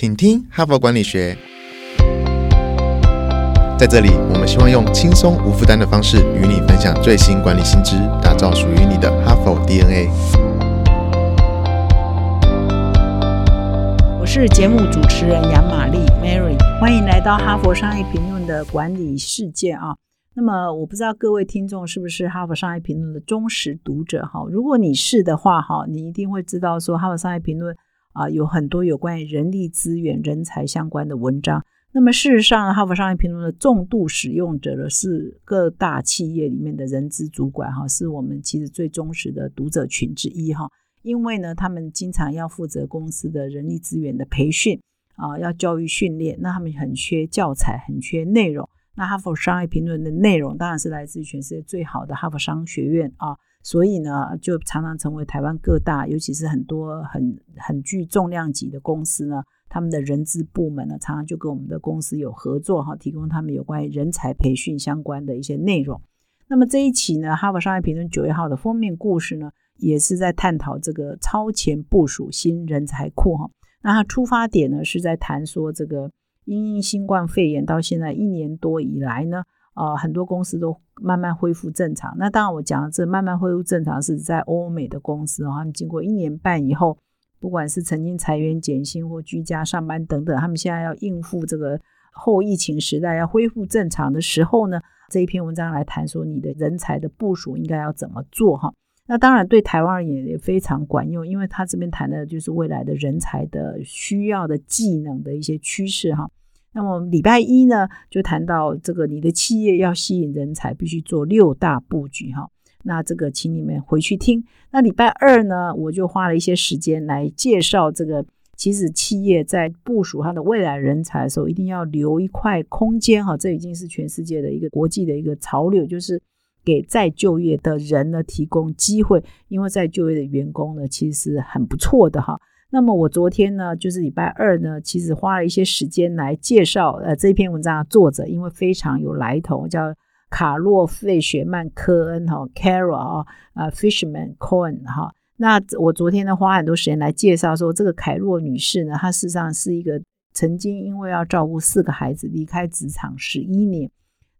请听哈佛管理学。在这里，我们希望用轻松无负担的方式与你分享最新管理新知，打造属于你的哈佛 DNA。我是节目主持人杨玛丽 Mary，欢迎来到哈佛商业评论的管理世界啊。那么我不知道各位听众是不是哈佛商业评论的忠实读者哈？如果你是的话哈，你一定会知道说哈佛商业评论啊有很多有关于人力资源、人才相关的文章。那么事实上，哈佛商业评论的重度使用者呢是各大企业里面的人资主管哈，是我们其实最忠实的读者群之一哈。因为呢，他们经常要负责公司的人力资源的培训啊，要教育训练，那他们很缺教材，很缺内容。那哈佛商业评论的内容当然是来自于全世界最好的哈佛商学院啊，所以呢，就常常成为台湾各大，尤其是很多很很具重量级的公司呢，他们的人资部门呢，常常就跟我们的公司有合作哈，提供他们有关于人才培训相关的一些内容。那么这一期呢，哈佛商业评论九月号的封面故事呢，也是在探讨这个超前部署新人才库哈。那它出发点呢，是在谈说这个。因新冠肺炎到现在一年多以来呢，呃，很多公司都慢慢恢复正常。那当然，我讲的这慢慢恢复正常是在欧美的公司，他们经过一年半以后，不管是曾经裁员减薪或居家上班等等，他们现在要应付这个后疫情时代要恢复正常的时候呢，这一篇文章来谈说你的人才的部署应该要怎么做哈。那当然对台湾而言也非常管用，因为他这边谈的就是未来的人才的需要的技能的一些趋势哈。那么礼拜一呢，就谈到这个你的企业要吸引人才，必须做六大布局哈。那这个请你们回去听。那礼拜二呢，我就花了一些时间来介绍这个，其实企业在部署它的未来人才的时候，一定要留一块空间哈。这已经是全世界的一个国际的一个潮流，就是给再就业的人呢提供机会，因为在就业的员工呢其实是很不错的哈。那么我昨天呢，就是礼拜二呢，其实花了一些时间来介绍呃这篇文章的作者，因为非常有来头，叫卡洛费雪曼科恩哈，Carol 啊，呃，Fisherman Cohen 哈。那我昨天呢花很多时间来介绍说，这个凯洛女士呢，她事实上是一个曾经因为要照顾四个孩子离开职场十一年，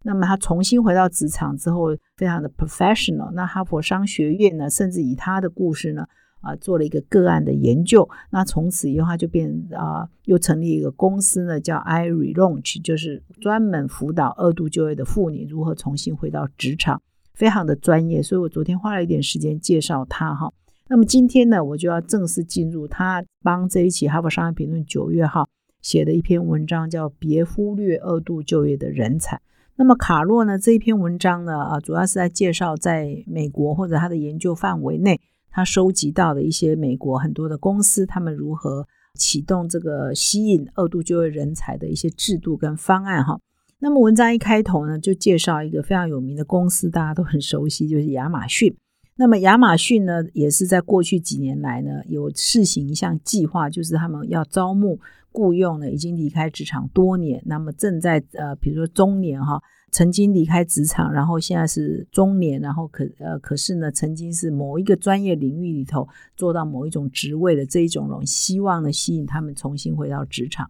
那么她重新回到职场之后，非常的 professional。那哈佛商学院呢，甚至以她的故事呢。啊，做了一个个案的研究，那从此以后他就变啊，又成立一个公司呢，叫 i relaunch，就是专门辅导二度就业的妇女如何重新回到职场，非常的专业。所以我昨天花了一点时间介绍他哈。那么今天呢，我就要正式进入他帮这一期《哈佛商业评论》九月号写的一篇文章，叫《别忽略二度就业的人才》。那么卡洛呢这一篇文章呢，啊，主要是在介绍在美国或者他的研究范围内。他收集到的一些美国很多的公司，他们如何启动这个吸引二度就业人才的一些制度跟方案哈。那么文章一开头呢，就介绍一个非常有名的公司，大家都很熟悉，就是亚马逊。那么亚马逊呢，也是在过去几年来呢，有试行一项计划，就是他们要招募雇佣呢，已经离开职场多年，那么正在呃，比如说中年哈。曾经离开职场，然后现在是中年，然后可呃可是呢，曾经是某一个专业领域里头做到某一种职位的这一种人，希望呢吸引他们重新回到职场。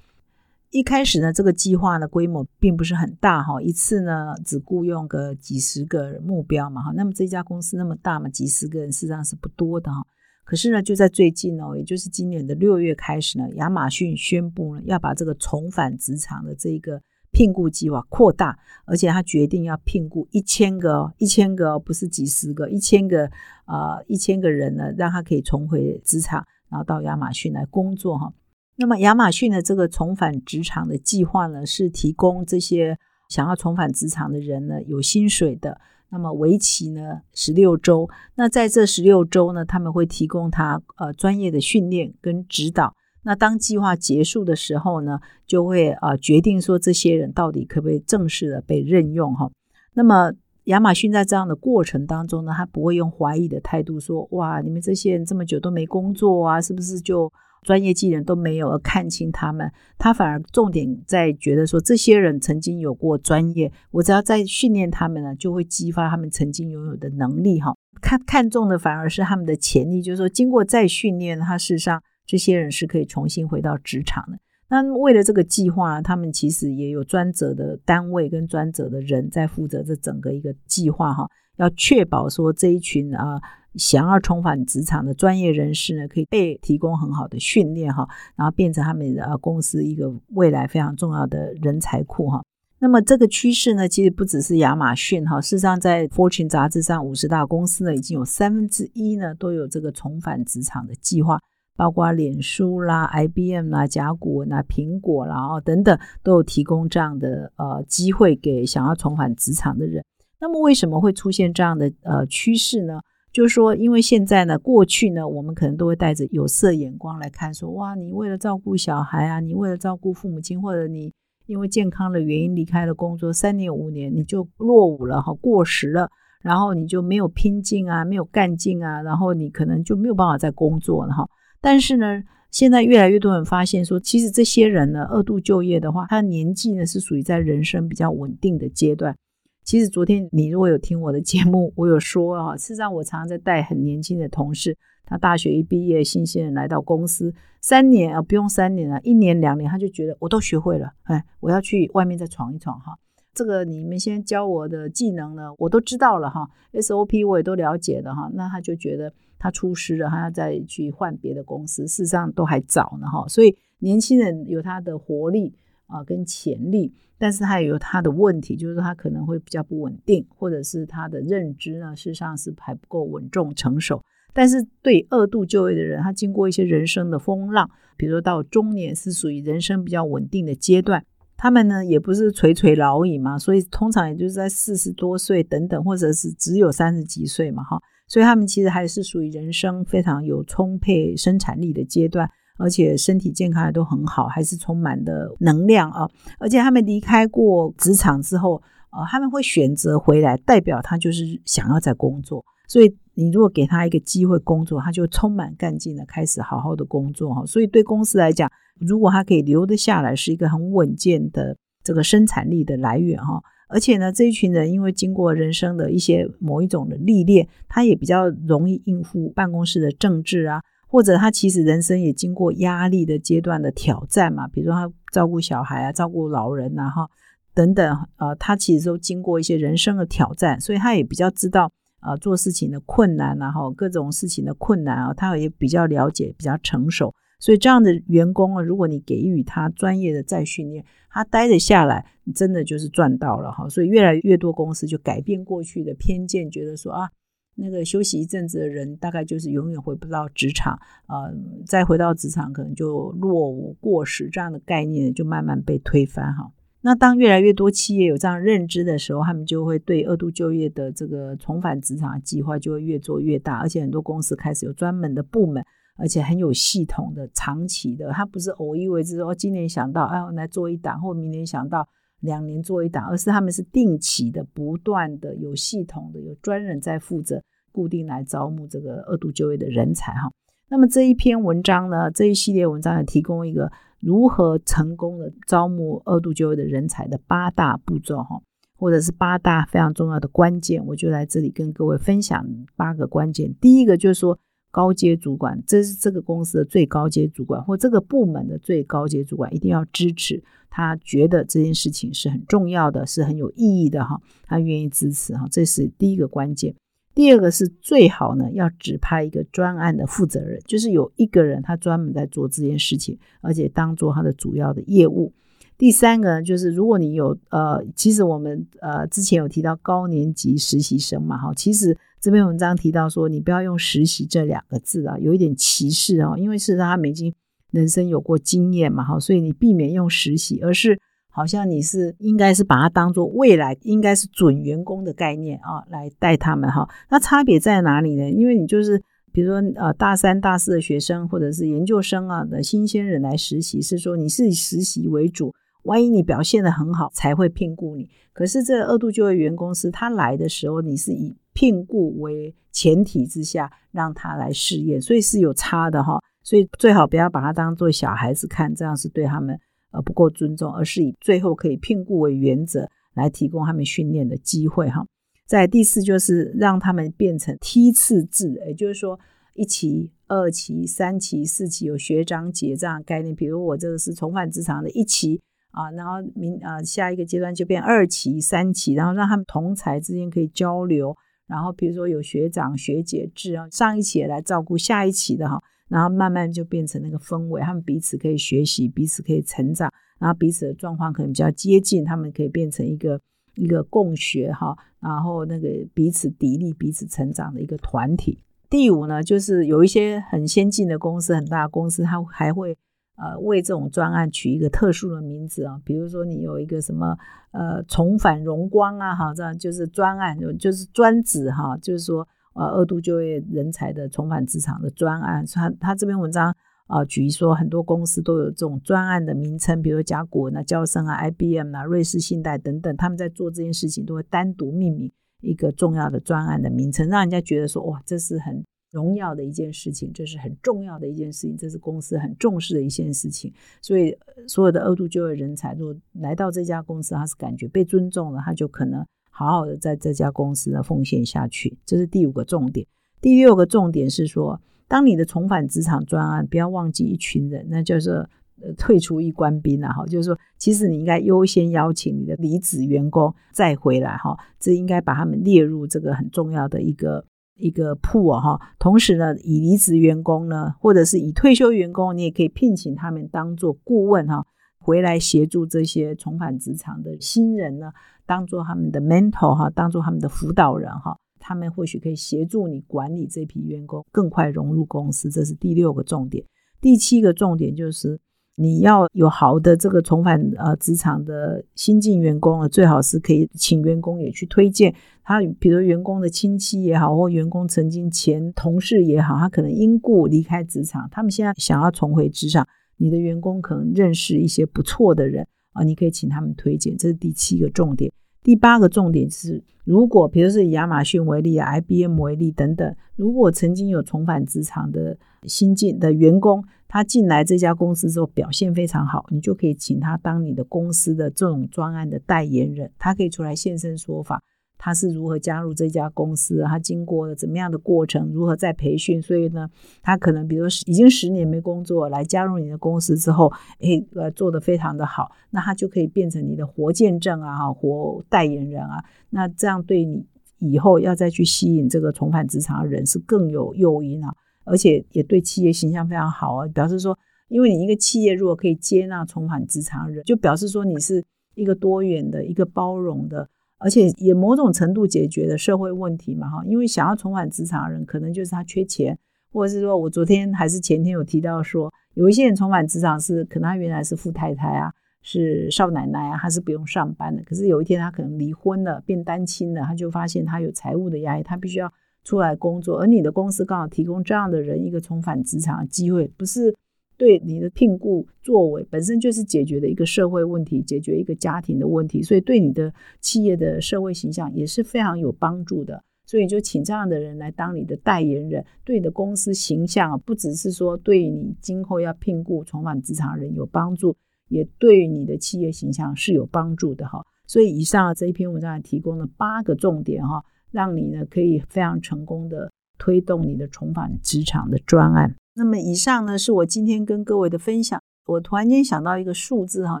一开始呢，这个计划的规模并不是很大哈，一次呢只雇佣个几十个目标嘛哈。那么这家公司那么大嘛，几十个人事实上是不多的哈。可是呢，就在最近哦，也就是今年的六月开始呢，亚马逊宣布呢要把这个重返职场的这个。聘雇计划扩大，而且他决定要聘雇一千个，一千个不是几十个，一千个啊，一千个人呢，让他可以重回职场，然后到亚马逊来工作哈。那么亚马逊的这个重返职场的计划呢，是提供这些想要重返职场的人呢有薪水的，那么为期呢十六周。那在这十六周呢，他们会提供他呃专业的训练跟指导。那当计划结束的时候呢，就会啊决定说这些人到底可不可以正式的被任用哈。那么亚马逊在这样的过程当中呢，他不会用怀疑的态度说哇，你们这些人这么久都没工作啊，是不是就专业技能都没有而看清他们？他反而重点在觉得说这些人曾经有过专业，我只要再训练他们呢，就会激发他们曾经拥有的能力哈。看看重的反而是他们的潜力，就是说经过再训练，他事实上。这些人是可以重新回到职场的。那为了这个计划，他们其实也有专责的单位跟专责的人在负责这整个一个计划哈，要确保说这一群啊想要重返职场的专业人士呢，可以被提供很好的训练哈，然后变成他们的公司一个未来非常重要的人才库哈。那么这个趋势呢，其实不只是亚马逊哈，事实上在 Fortune 杂志上五十大公司呢，已经有三分之一呢都有这个重返职场的计划。包括脸书啦、IBM 啦、甲骨文啦、苹果啦哦等等，都有提供这样的呃机会给想要重返职场的人。那么为什么会出现这样的呃趋势呢？就是说，因为现在呢，过去呢，我们可能都会带着有色眼光来看，说哇，你为了照顾小孩啊，你为了照顾父母亲，或者你因为健康的原因离开了工作三年五年，你就落伍了哈，过时了，然后你就没有拼劲啊，没有干劲啊，然后你可能就没有办法再工作了哈。但是呢，现在越来越多人发现说，其实这些人呢，二度就业的话，他的年纪呢是属于在人生比较稳定的阶段。其实昨天你如果有听我的节目，我有说啊，事实上我常常在带很年轻的同事，他大学一毕业，新鲜人来到公司三年啊，不用三年啊，一年两年他就觉得我都学会了，哎，我要去外面再闯一闯哈。这个你们先教我的技能呢，我都知道了哈，SOP 我也都了解了哈，那他就觉得。他出师了，他要再去换别的公司，事实上都还早呢哈。所以年轻人有他的活力啊跟潜力，但是他也有他的问题，就是他可能会比较不稳定，或者是他的认知呢，事实上是还不够稳重成熟。但是对二度就业的人，他经过一些人生的风浪，比如说到中年是属于人生比较稳定的阶段，他们呢也不是垂垂老矣嘛，所以通常也就是在四十多岁等等，或者是只有三十几岁嘛哈。所以他们其实还是属于人生非常有充沛生产力的阶段，而且身体健康也都很好，还是充满的能量啊！而且他们离开过职场之后，呃，他们会选择回来，代表他就是想要在工作。所以你如果给他一个机会工作，他就充满干劲的开始好好的工作哈。所以对公司来讲，如果他可以留得下来，是一个很稳健的这个生产力的来源哈。而且呢，这一群人因为经过人生的一些某一种的历练，他也比较容易应付办公室的政治啊，或者他其实人生也经过压力的阶段的挑战嘛，比如说他照顾小孩啊，照顾老人啊，哈等等，呃，他其实都经过一些人生的挑战，所以他也比较知道啊做事情的困难啊，哈各种事情的困难啊，他也比较了解，比较成熟。所以这样的员工啊，如果你给予他专业的再训练，他待得下来，真的就是赚到了哈。所以越来越多公司就改变过去的偏见，觉得说啊，那个休息一阵子的人，大概就是永远回不到职场，呃，再回到职场可能就落伍过时，这样的概念就慢慢被推翻哈。那当越来越多企业有这样认知的时候，他们就会对二度就业的这个重返职场的计划就会越做越大，而且很多公司开始有专门的部门。而且很有系统的、长期的，它不是偶一为之说今年想到哎来做一档，或明年想到两年做一档，而是他们是定期的、不断的、有系统的、有专人在负责，固定来招募这个二度就业的人才哈。那么这一篇文章呢，这一系列文章也提供一个如何成功的招募二度就业的人才的八大步骤哈，或者是八大非常重要的关键，我就在这里跟各位分享八个关键。第一个就是说。高阶主管，这是这个公司的最高阶主管，或这个部门的最高阶主管，一定要支持他，觉得这件事情是很重要的，是很有意义的哈，他愿意支持哈，这是第一个关键。第二个是最好呢，要指派一个专案的负责人，就是有一个人他专门在做这件事情，而且当做他的主要的业务。第三个呢，就是如果你有呃，其实我们呃之前有提到高年级实习生嘛，哈，其实。这篇文章提到说，你不要用实习这两个字啊，有一点歧视啊，因为事实上他们已经人生有过经验嘛，哈，所以你避免用实习，而是好像你是应该是把它当做未来应该是准员工的概念啊来带他们哈。那差别在哪里呢？因为你就是比如说呃大三大四的学生或者是研究生啊的新鲜人来实习，是说你是以实习为主。万一你表现的很好，才会聘雇你。可是这二度就业员工司他来的时候，你是以聘雇为前提之下让他来试验，所以是有差的哈。所以最好不要把他当做小孩子看，这样是对他们呃不够尊重，而是以最后可以聘雇为原则来提供他们训练的机会哈。在第四就是让他们变成梯次制，也就是说一期。二期、三期、四期有学长姐这样概念。比如我这个是重返职场的一期啊，然后明啊下一个阶段就变二期、三期，然后让他们同才之间可以交流。然后比如说有学长学姐制啊，上一期也来照顾下一期的哈，然后慢慢就变成那个氛围，他们彼此可以学习，彼此可以成长，然后彼此的状况可能比较接近，他们可以变成一个一个共学哈，然后那个彼此砥砺、彼此成长的一个团体。第五呢，就是有一些很先进的公司、很大的公司，它还会呃为这种专案取一个特殊的名字啊，比如说你有一个什么呃重返荣光啊，哈，这样就是专案，就是专指哈，就是说呃二度就业人才的重返职场的专案。他他这篇文章啊举说很多公司都有这种专案的名称，比如甲骨文啊、交生啊、IBM 啊、瑞士信贷等等，他们在做这件事情都会单独命名。一个重要的专案的名称，让人家觉得说哇，这是很荣耀的一件事情，这是很重要的一件事情，这是公司很重视的一件事情。所以，所有的二度就业人才，如果来到这家公司，他是感觉被尊重了，他就可能好好的在这家公司呢奉献下去。这是第五个重点。第六个重点是说，当你的重返职场专案，不要忘记一群人，那就是呃。退出一官兵啊，哈，就是说，其实你应该优先邀请你的离职员工再回来，哈，这应该把他们列入这个很重要的一个一个铺啊，哈。同时呢，以离职员工呢，或者是以退休员工，你也可以聘请他们当做顾问，哈，回来协助这些重返职场的新人呢，当做他们的 mentor 哈，当做他们的辅导人哈，他们或许可以协助你管理这批员工，更快融入公司。这是第六个重点。第七个重点就是。你要有好的这个重返呃职场的新进员工啊，最好是可以请员工也去推荐他，比如员工的亲戚也好，或员工曾经前同事也好，他可能因故离开职场，他们现在想要重回职场，你的员工可能认识一些不错的人啊，你可以请他们推荐，这是第七个重点。第八个重点是，如果比如是以亚马逊为例啊，IBM 为例等等，如果曾经有重返职场的新进的员工，他进来这家公司之后表现非常好，你就可以请他当你的公司的这种专案的代言人，他可以出来现身说法。他是如何加入这家公司？他经过了怎么样的过程？如何在培训？所以呢，他可能比如说已经十年没工作，来加入你的公司之后，诶，呃，做得非常的好，那他就可以变成你的活见证啊，哈，活代言人啊。那这样对你以后要再去吸引这个重返职场的人是更有诱因啊，而且也对企业形象非常好啊。表示说，因为你一个企业如果可以接纳重返职场的人，就表示说你是一个多元的、一个包容的。而且也某种程度解决了社会问题嘛，哈，因为想要重返职场的人，可能就是他缺钱，或者是说我昨天还是前天有提到说，有一些人重返职场是可能他原来是富太太啊，是少奶奶啊，他是不用上班的，可是有一天他可能离婚了，变单亲了，他就发现他有财务的压力，他必须要出来工作，而你的公司刚好提供这样的人一个重返职场的机会，不是。对你的聘雇作为本身就是解决的一个社会问题，解决一个家庭的问题，所以对你的企业的社会形象也是非常有帮助的。所以就请这样的人来当你的代言人，对你的公司形象不只是说对你今后要聘雇重返职场人有帮助，也对你的企业形象是有帮助的哈。所以以上这一篇文章提供了八个重点哈，让你呢可以非常成功的推动你的重返职场的专案。那么以上呢，是我今天跟各位的分享。我突然间想到一个数字哈，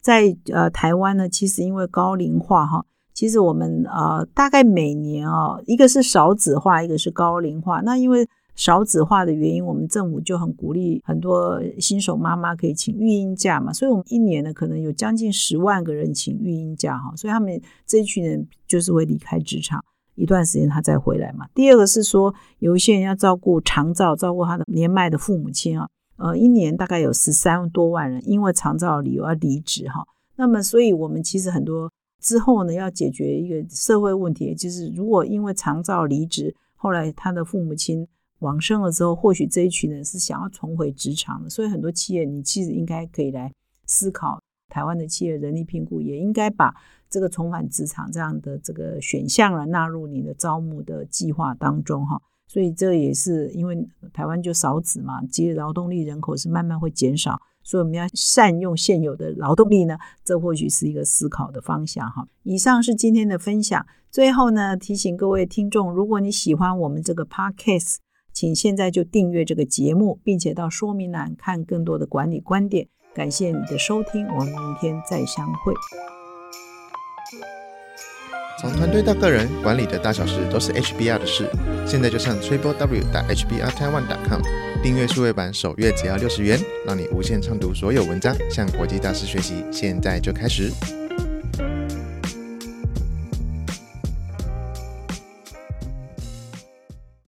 在呃台湾呢，其实因为高龄化哈，其实我们呃大概每年啊，一个是少子化，一个是高龄化。那因为少子化的原因，我们政府就很鼓励很多新手妈妈可以请育婴假嘛，所以我们一年呢可能有将近十万个人请育婴假哈，所以他们这一群人就是会离开职场。一段时间他再回来嘛。第二个是说，有一些人要照顾长照，照顾他的年迈的父母亲啊，呃，一年大概有十三多万人因为长照理由而离职哈。那么，所以我们其实很多之后呢，要解决一个社会问题，就是如果因为长照离职，后来他的父母亲往生了之后，或许这一群人是想要重回职场的。所以很多企业，你其实应该可以来思考，台湾的企业人力评估也应该把。这个重返职场这样的这个选项啊，纳入你的招募的计划当中哈，所以这也是因为台湾就少子嘛，其实劳动力人口是慢慢会减少，所以我们要善用现有的劳动力呢，这或许是一个思考的方向哈。以上是今天的分享，最后呢提醒各位听众，如果你喜欢我们这个 podcast，请现在就订阅这个节目，并且到说明栏看更多的管理观点。感谢你的收听，我们明天再相会。从团队到个人，管理的大小事都是 HBR 的事。现在就上 triple w 打 hbr taiwan com 订阅数位版，首月只要六十元，让你无限畅读所有文章，向国际大师学习。现在就开始。